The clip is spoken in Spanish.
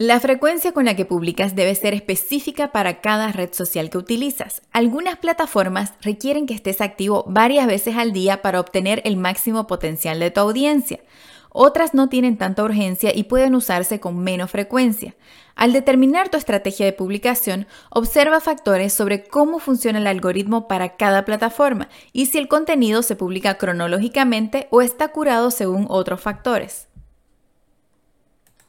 La frecuencia con la que publicas debe ser específica para cada red social que utilizas. Algunas plataformas requieren que estés activo varias veces al día para obtener el máximo potencial de tu audiencia. Otras no tienen tanta urgencia y pueden usarse con menos frecuencia. Al determinar tu estrategia de publicación, observa factores sobre cómo funciona el algoritmo para cada plataforma y si el contenido se publica cronológicamente o está curado según otros factores.